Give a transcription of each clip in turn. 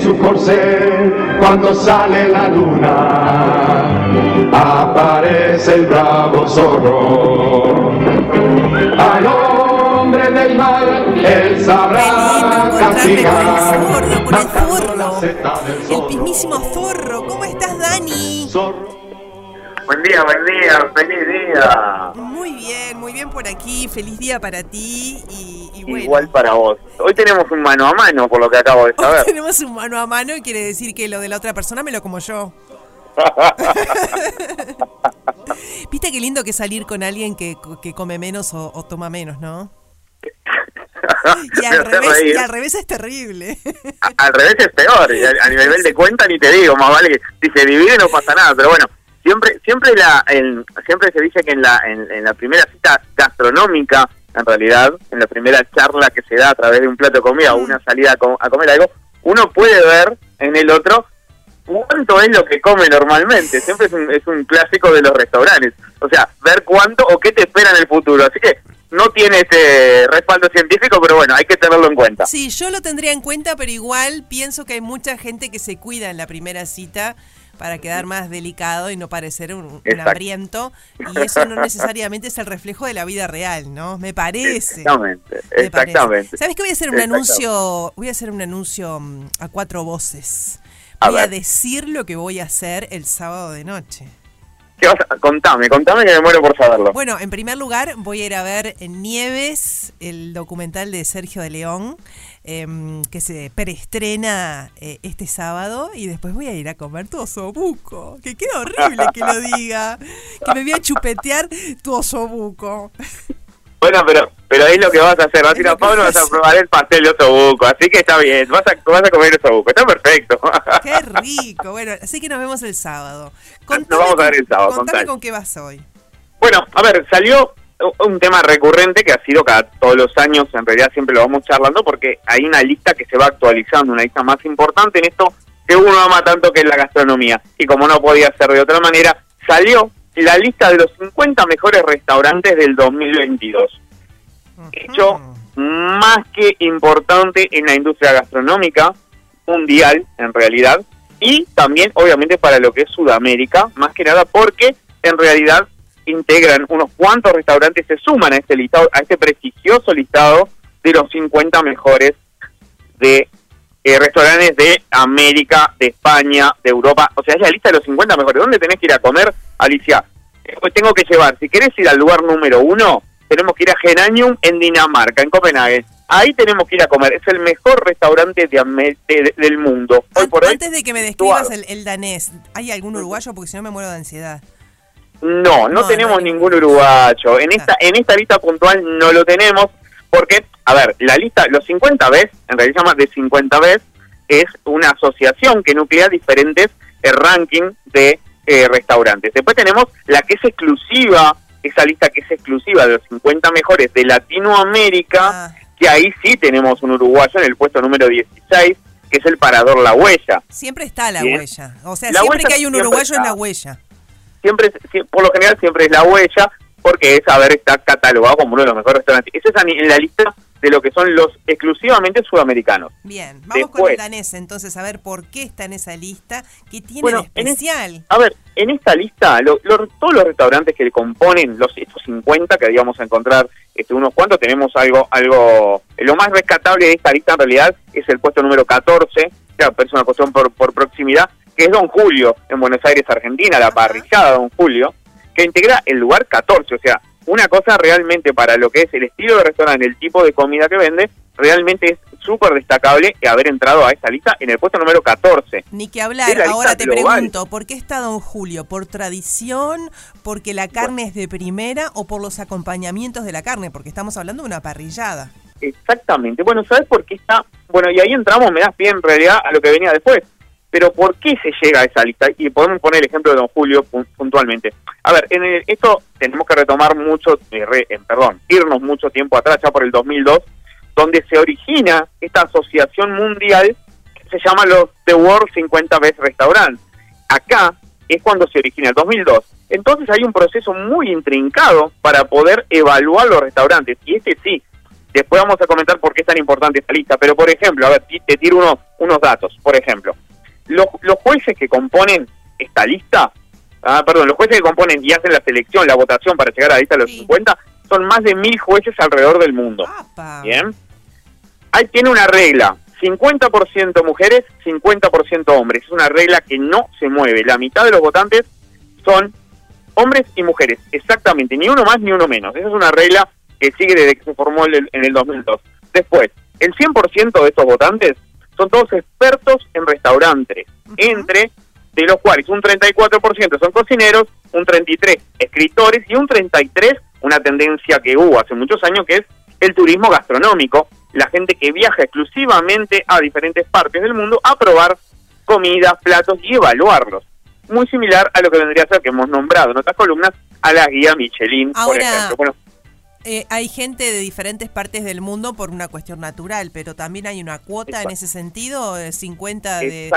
en su corcel cuando sale la luna. Aparece el bravo zorro. Al hombre del mal, él sabrá castigar. El mismísimo zorro. ¿Cómo estás, Dani? Buen día, buen día, feliz día. Muy bien, muy bien por aquí. Feliz día para ti y, y bueno. Igual para vos. Hoy tenemos un mano a mano, por lo que acabo de Hoy saber. tenemos un mano a mano y quiere decir que lo de la otra persona me lo como yo. Viste qué lindo que salir con alguien que, que come menos o, o toma menos, ¿no? Y al, revés, y al revés es terrible. A- al revés es peor. y A, a nivel de cuenta ni te digo, más vale que si se divide no pasa nada. Pero bueno, siempre siempre la en- siempre se dice que en la en, en la primera cita gastronómica, en realidad, en la primera charla que se da a través de un plato de comida o una salida a, co- a comer algo, uno puede ver en el otro cuánto es lo que come normalmente. Siempre es un, es un clásico de los restaurantes. O sea, ver cuánto o qué te espera en el futuro. Así que no tiene ese respaldo científico, pero bueno, hay que tenerlo en cuenta. Sí, yo lo tendría en cuenta, pero igual pienso que hay mucha gente que se cuida en la primera cita para quedar más delicado y no parecer un, un hambriento. Y eso no necesariamente es el reflejo de la vida real, ¿no? Me parece. Exactamente, Me parece. exactamente. ¿Sabes qué voy a hacer un anuncio? Voy a hacer un anuncio mm, a cuatro voces. Voy a decir lo que voy a hacer el sábado de noche. ¿Qué vas a- Contame, contame que me muero por saberlo. Bueno, en primer lugar voy a ir a ver Nieves el documental de Sergio de León em, que se preestrena eh, este sábado y después voy a ir a comer tu osobuco. Que queda horrible que lo diga. Que me voy a chupetear tu osobuco. Bueno, pero pero ahí lo que vas a hacer, vas a ir a Pablo vas a probar el pastel de osobuco, así que está bien, vas a, vas a comer osobuco, está perfecto. Qué rico. Bueno, así que nos vemos el sábado. Nos vamos a ver el sábado, Contame contale. con qué vas hoy. Bueno, a ver, salió un tema recurrente que ha sido cada todos los años, en realidad siempre lo vamos charlando porque hay una lista que se va actualizando, una lista más importante en esto que uno ama tanto que es la gastronomía. Y como no podía ser de otra manera, salió la lista de los 50 mejores restaurantes del 2022. Hecho más que importante en la industria gastronómica mundial, en realidad, y también obviamente para lo que es Sudamérica, más que nada porque en realidad integran unos cuantos restaurantes, se suman a este listado, a este prestigioso listado de los 50 mejores de eh, restaurantes de América, de España, de Europa. O sea, es la lista de los 50 mejores. ¿Dónde tenés que ir a comer, Alicia? Eh, Pues tengo que llevar, si querés ir al lugar número uno, tenemos que ir a Geranium en Dinamarca, en Copenhague. Ahí tenemos que ir a comer. Es el mejor restaurante de de- de- del mundo. Hoy por hoy, Antes de que me describas el, el danés, ¿hay algún uruguayo? Porque si no me muero de ansiedad. No, no, No, tenemos no ningún uruguayo. En esta en esta lista puntual no lo tenemos porque, a ver, la lista, los 50 veces, en realidad se llama de 50 veces, es una asociación que nuclea diferentes eh, rankings de eh, restaurantes. Después tenemos la que es exclusiva, esa lista que es exclusiva de los 50 mejores de Latinoamérica, Ah, que ahí sí tenemos un uruguayo en el puesto número 16, que es el Parador La Huella. siempre está la Bien. huella. O sea, La siempre huella que hay un uruguayo es la huella. siempre, por lo general siempre es la huella, porque es haber está catalogado como uno de los mejores restaurantes. Esa es en la lista de lo que son los exclusivamente sudamericanos. Bien, vamos con el danés entonces, a ver por qué está en esa lista, qué tiene Bueno, de en es- especial. A ver, en esta lista, lo- lo- todos los restaurantes que componen los estos 50 que íbamos a encontrar este, unos cuantos, tenemos algo, algo, lo más rescatable de esta lista en realidad es el puesto número 14, claro, pero es una cuestión por, por proximidad, que es Don Julio, en Buenos Aires, Argentina, la Ajá. parrillada Don Julio, que integra el lugar 14, o sea, una cosa realmente para lo que es el estilo de restaurante, el tipo de comida que vende, realmente es súper destacable haber entrado a esta lista en el puesto número 14. Ni que hablar, ahora te global. pregunto, ¿por qué está Don Julio? ¿Por tradición? ¿Porque la carne es de primera? ¿O por los acompañamientos de la carne? Porque estamos hablando de una parrillada. Exactamente. Bueno, ¿sabes por qué está? Bueno, y ahí entramos, me das pie en realidad a lo que venía después. Pero ¿por qué se llega a esa lista? Y podemos poner el ejemplo de Don Julio pun- puntualmente. A ver, en el- esto tenemos que retomar mucho, eh, re- perdón, irnos mucho tiempo atrás, ya por el 2002, donde se origina esta asociación mundial que se llama los The World 50 Best Restaurants. Acá es cuando se origina, el 2002. Entonces hay un proceso muy intrincado para poder evaluar los restaurantes. Y este sí, Después vamos a comentar por qué es tan importante esta lista, pero por ejemplo, a ver, te tiro unos, unos datos. Por ejemplo, los, los jueces que componen esta lista, ah, perdón, los jueces que componen y hacen la selección, la votación para llegar a la lista de los 50, son más de mil jueces alrededor del mundo. Bien. Ahí tiene una regla, 50% mujeres, 50% hombres. Es una regla que no se mueve. La mitad de los votantes son hombres y mujeres, exactamente, ni uno más ni uno menos. Esa es una regla que sigue desde que se formó en el 2002. Después, el 100% de estos votantes son todos expertos en restaurantes, entre de los cuales un 34% son cocineros, un 33% escritores y un 33% una tendencia que hubo hace muchos años que es el turismo gastronómico, la gente que viaja exclusivamente a diferentes partes del mundo a probar comidas, platos y evaluarlos. Muy similar a lo que vendría a ser que hemos nombrado en otras columnas a la guía Michelin, por ejemplo. Bueno, eh, hay gente de diferentes partes del mundo por una cuestión natural, pero también hay una cuota en ese sentido, 50 de,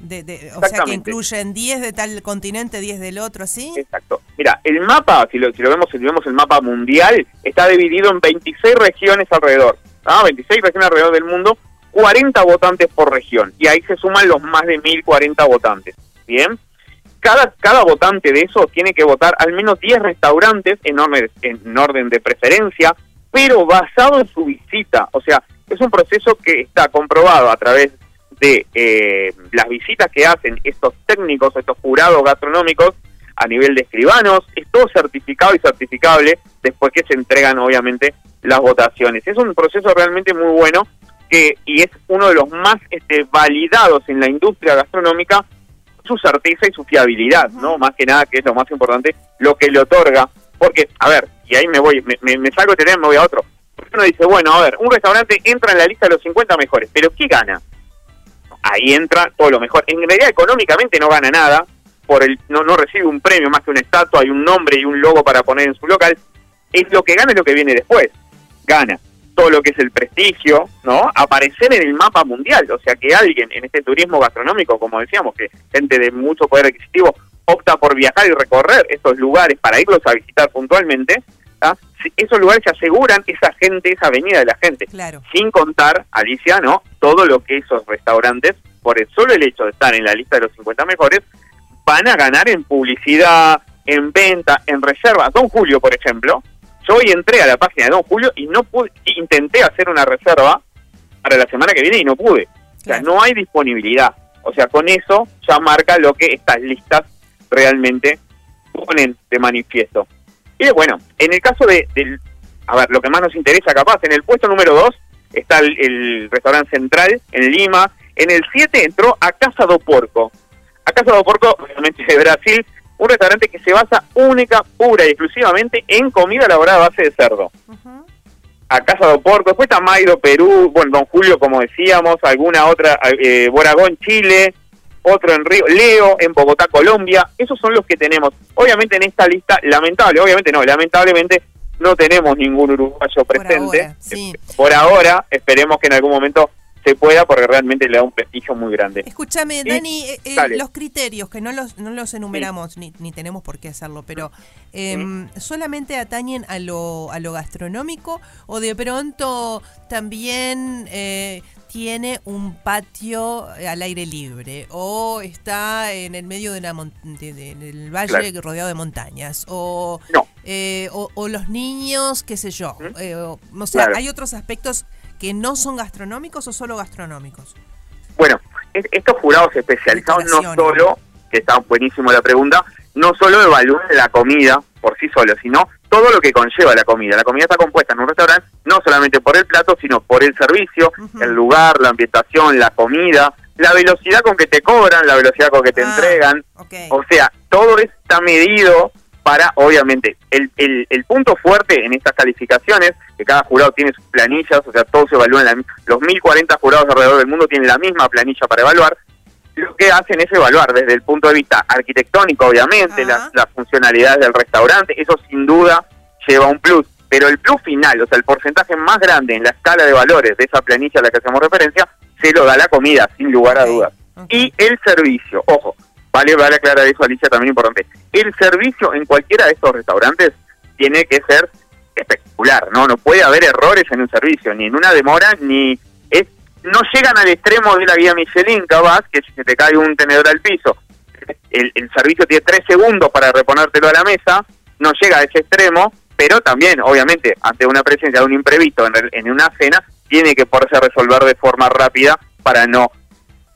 de, o sea que incluyen 10 de tal continente, 10 del otro, ¿sí? Exacto. Mira, el mapa, si lo, si lo vemos, si vemos el mapa mundial, está dividido en 26 regiones alrededor, ¿ah? 26 regiones alrededor del mundo, 40 votantes por región, y ahí se suman los más de 1040 votantes, ¿bien? Cada, cada votante de eso tiene que votar al menos 10 restaurantes en orden, en orden de preferencia, pero basado en su visita. O sea, es un proceso que está comprobado a través de eh, las visitas que hacen estos técnicos, estos jurados gastronómicos a nivel de escribanos, es todo certificado y certificable después que se entregan obviamente las votaciones. Es un proceso realmente muy bueno que y es uno de los más este, validados en la industria gastronómica su certeza y su fiabilidad, ¿no? Más que nada, que es lo más importante, lo que le otorga. Porque, a ver, y ahí me voy, me, me, salgo de tener, me voy a otro. Uno dice, bueno, a ver, un restaurante entra en la lista de los 50 mejores, pero ¿qué gana? Ahí entra todo lo mejor. En realidad, económicamente no gana nada, por el no, no recibe un premio más que una estatua, hay un nombre y un logo para poner en su local. Es lo que gana es lo que viene después. Gana todo lo que es el prestigio, ¿no? Aparecer en el mapa mundial, o sea, que alguien en este turismo gastronómico, como decíamos, que gente de mucho poder adquisitivo opta por viajar y recorrer estos lugares para irlos a visitar puntualmente, esos lugares se aseguran esa gente, esa avenida de la gente, claro. sin contar, Alicia, ¿no? Todo lo que esos restaurantes, por el solo el hecho de estar en la lista de los 50 mejores, van a ganar en publicidad, en venta, en reserva. Don Julio, por ejemplo, yo hoy entré a la página de Don Julio y no pude, intenté hacer una reserva para la semana que viene y no pude. O sea, no hay disponibilidad. O sea, con eso ya marca lo que estas listas realmente ponen de manifiesto. Y bueno, en el caso de, del, a ver, lo que más nos interesa capaz, en el puesto número 2 está el, restaurante central en Lima, en el 7 entró a Casa do Porco. A Casa do Porco, obviamente de Brasil, un restaurante que se basa única, pura y exclusivamente en comida elaborada a base de cerdo. A Casa do Porco, después está Mairo, Perú, bueno, Don Julio, como decíamos, alguna otra, eh, Boragón, Chile, otro en Río, Leo, en Bogotá, Colombia, esos son los que tenemos. Obviamente en esta lista, lamentable, obviamente no, lamentablemente no tenemos ningún uruguayo presente. Por ahora, esperemos que en algún momento se pueda porque realmente le da un prestigio muy grande. Escúchame, Dani, eh, eh, los criterios, que no los, no los enumeramos, ni, ni, tenemos por qué hacerlo, pero em, ¿solamente atañen a lo, a lo gastronómico o de pronto también eh, tiene un patio al aire libre o está en el medio de una del valle rodeado de montañas o, o, los niños, qué sé yo? o, sea, hay otros aspectos que no son gastronómicos o solo gastronómicos? Bueno, estos jurados especializados no solo, que está buenísimo la pregunta, no solo evalúan la comida por sí solo, sino todo lo que conlleva la comida. La comida está compuesta en un restaurante no solamente por el plato, sino por el servicio, el lugar, la ambientación, la comida, la velocidad con que te cobran, la velocidad con que te ah, entregan. O sea, todo está medido para, obviamente, el, el, el, punto fuerte en estas calificaciones, que cada jurado tiene sus planillas, o sea, todos se evalúan, la, los 1040 jurados alrededor del mundo tienen la misma planilla para evaluar, lo que hacen es evaluar desde el punto de vista arquitectónico, obviamente, las, las funcionalidades del restaurante, eso sin duda lleva un plus, pero el plus final, o sea, el porcentaje más grande en la escala de valores de esa planilla a la que hacemos referencia, se lo da la comida, sin lugar a dudas. Y el servicio, ojo, Vale, vale aclarar eso, Alicia, también importante. El servicio en cualquiera de estos restaurantes tiene que ser espectacular, ¿no? No puede haber errores en un servicio, ni en una demora, ni es no llegan al extremo de la guía Michelin, capaz, que si se te cae un tenedor al piso, el, servicio tiene tres segundos para reponértelo a la mesa, no llega a ese extremo, pero también, obviamente, ante una presencia de un imprevisto en, en una cena, tiene que poderse resolver de forma rápida para no,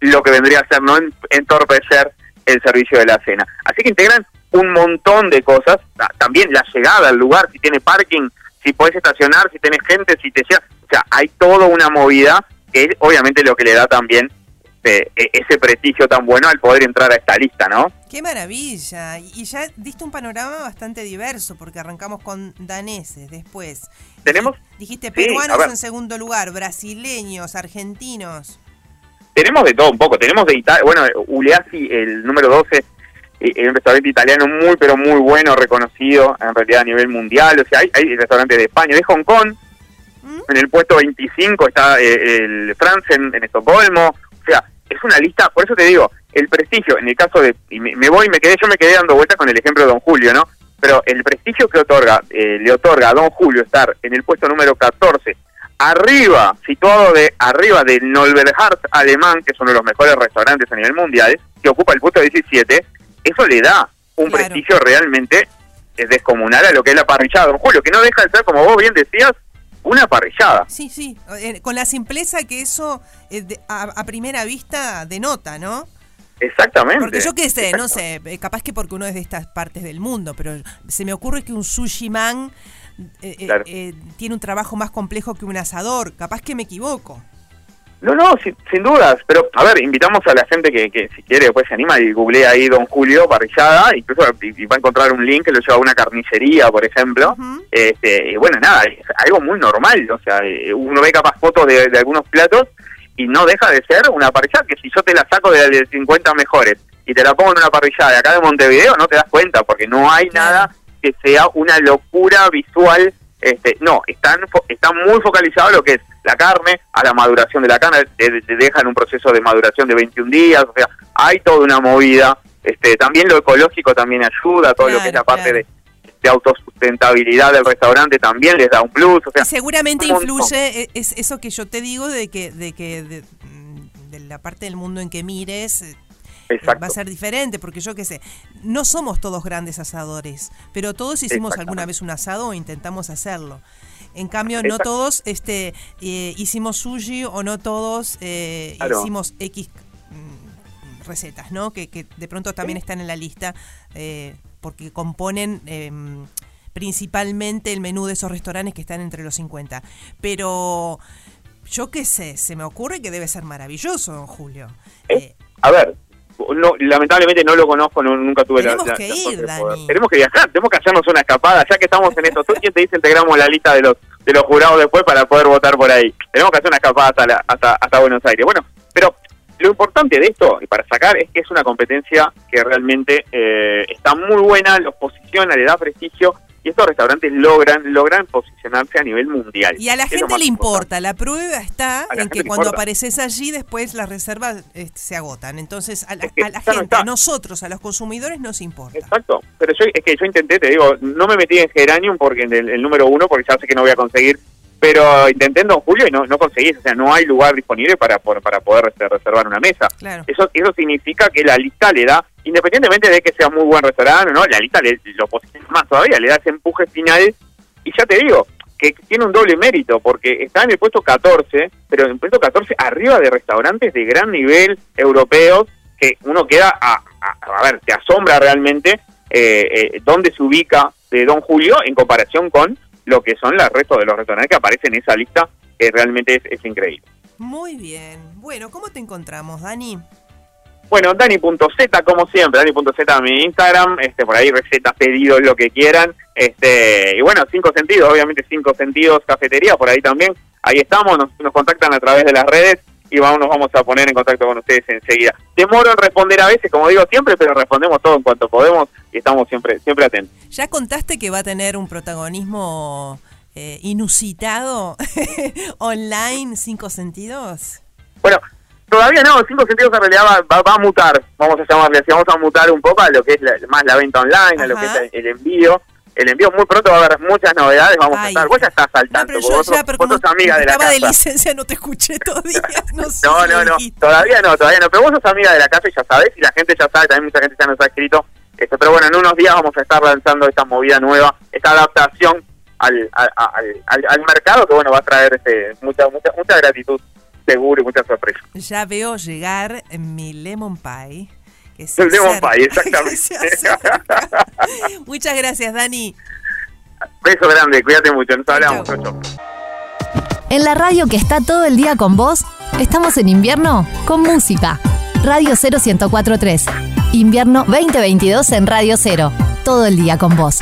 lo que vendría a ser, no entorpecer el servicio de la cena. Así que integran un montón de cosas, también la llegada al lugar, si tiene parking, si puedes estacionar, si tienes gente, si te llega, o sea, hay toda una movida que es obviamente lo que le da también e, ese prestigio tan bueno al poder entrar a esta lista, ¿no? Qué maravilla. Y ya diste un panorama bastante diverso, porque arrancamos con daneses, después. ¿Tenemos? Dijiste peruanos en segundo lugar, brasileños, argentinos. Tenemos de todo un poco. Tenemos de Italia, bueno, Uleasi, el número 12, es un restaurante italiano muy, pero muy bueno, reconocido en realidad a nivel mundial. O sea, hay, hay restaurantes de España, de Hong Kong. ¿Mm? En el puesto 25 está eh, el France en, en Estocolmo. O sea, es una lista, por eso te digo, el prestigio, en el caso de, y me, voy, me quedé, yo me quedé dando vueltas con el ejemplo de Don Julio, ¿no? Pero el prestigio que otorga, eh, le otorga a Don Julio estar en el puesto número 14, arriba, situado de arriba del Nolberhart alemán, que es uno de los mejores restaurantes a nivel mundial, que ocupa el puesto 17, eso le da un prestigio realmente descomunal a lo que es la parrillada, Don Julio, que no deja de ser, como vos bien decías, una parrillada. Sí, sí, eh, con la simpleza que eso eh, a, primera vista denota, ¿no? Exactamente. Porque yo qué sé, no sé, eh, capaz que porque uno es de estas partes del mundo, pero se me ocurre que un sushi man tiene un trabajo más complejo que un asador, capaz que me equivoco. No, no, sin, dudas, pero a ver, invitamos a la gente que, que si quiere después se anima y googlea ahí Don Julio parrillada, incluso y, va a encontrar un link que lo lleva a una carnicería, por ejemplo. este, bueno, nada, es algo muy normal, o sea, eh, uno ve capaz fotos de, algunos platos y no deja de ser una parrillada que si yo te la saco de, de 50 mejores y te la pongo en una parrillada de acá de Montevideo, no te das cuenta, porque no hay nada que sea una locura visual este, no, están, están muy focalizados lo que es la carne, a la maduración de la carne, te, dejan un proceso de maduración de 21 días, o sea, hay toda una movida. Este, también lo ecológico también ayuda, todo lo que es la parte de, autosustentabilidad del restaurante también les da un plus. O sea, seguramente influye e, es eso que yo te digo de que de que de, la parte del mundo en que mires eh, va a ser diferente, porque yo qué sé, no somos todos grandes asadores, pero todos hicimos alguna vez un asado o intentamos hacerlo. En cambio, no todos este, eh, hicimos sushi o no todos eh, hicimos X mm, recetas, ¿no? Que, que, de pronto también están en la lista eh, porque componen em, principalmente el menú de esos restaurantes que están entre los 50. Pero yo qué sé, se me ocurre que debe ser maravilloso, don Julio. a ver, no, lamentablemente no lo conozco, nunca tuve la, que ir, Tenemos que viajar, tenemos que hacernos una escapada, ya que estamos en esto. ¿Tú quién te dice integramos la lista de los de los jurados después para poder votar por ahí? Tenemos que hacer una escapada hasta, hasta, Buenos Aires. Bueno, pero lo importante de esto, y para sacar, es que es una competencia que realmente eh, está muy buena, los posiciona, le da prestigio y estos restaurantes logran logran posicionarse a nivel mundial. Y a la gente le importa, la prueba está en que cuando apareces allí después las reservas este, se agotan. Entonces a la, gente, a nosotros, a los consumidores nos importa. Exacto, pero yo es que yo intenté, te digo, no me metí en Geranium porque en el, número uno porque ya sé que no voy a conseguir pero intenté en Don Julio y no, no conseguí, o sea, no hay lugar disponible para, para poder reservar una mesa. Eso, eso significa que la lista le da independientemente de que sea muy buen restaurante no, la lista le, lo posiciona más todavía, le da ese empuje final. Y ya te digo, que tiene un doble mérito, porque está en el puesto 14, pero en el puesto 14 arriba de restaurantes de gran nivel europeos, que uno queda a, a, ver, te asombra realmente eh, eh, dónde se ubica de Don Julio en comparación con lo que son los restos de los restaurantes que aparecen en esa lista, que realmente es, es increíble. Muy bien. Bueno, ¿cómo te encontramos, Dani? Bueno, Dani.z, como siempre, Dani.z en mi Instagram, este, por ahí recetas, pedidos, lo que quieran. Este, y bueno, cinco sentidos, obviamente cinco sentidos, cafetería, por ahí también. Ahí estamos, nos, nos contactan a través de las redes y vamos, nos vamos a poner en contacto con ustedes enseguida. Demoro en responder a veces, como digo siempre, pero respondemos todo en cuanto podemos y estamos siempre, siempre atentos. ¿Ya contaste que va a tener un protagonismo eh, inusitado online, cinco sentidos? Bueno, Todavía no, Cinco Sentidos en realidad va, va, a mutar, vamos a llamarle así, vamos a mutar un poco a lo que es más la venta online, a lo que es el, envío. El envío muy pronto va a haber muchas novedades, vamos a Ay. estar, vos ya estás al No, vos, ya, sos- vos amiga de la estaba de casa. licencia, no te escuché todavía. No, sé No, no, no, todavía no, todavía no, pero vos sos amiga de la casa y ya sabés, y la gente ya sabe, también mucha gente ya nos ha escrito, este, pero bueno, en unos días vamos a estar lanzando esta movida nueva, esta adaptación al, al, al, al- al mercado que bueno va a traer este, mucha, mucha, mucha gratitud seguro y mucha sorpresa. Ya veo llegar mi lemon pie. Que se El acerca- pie, exactamente. Muchas gracias, Dani. Beso grande, cuídate mucho, nos hablamos. Chau. Chau, chau. En la radio que está todo el día con vos, estamos en invierno con música. Radio 0143. Invierno 2022 en Radio 0. Todo el día con vos.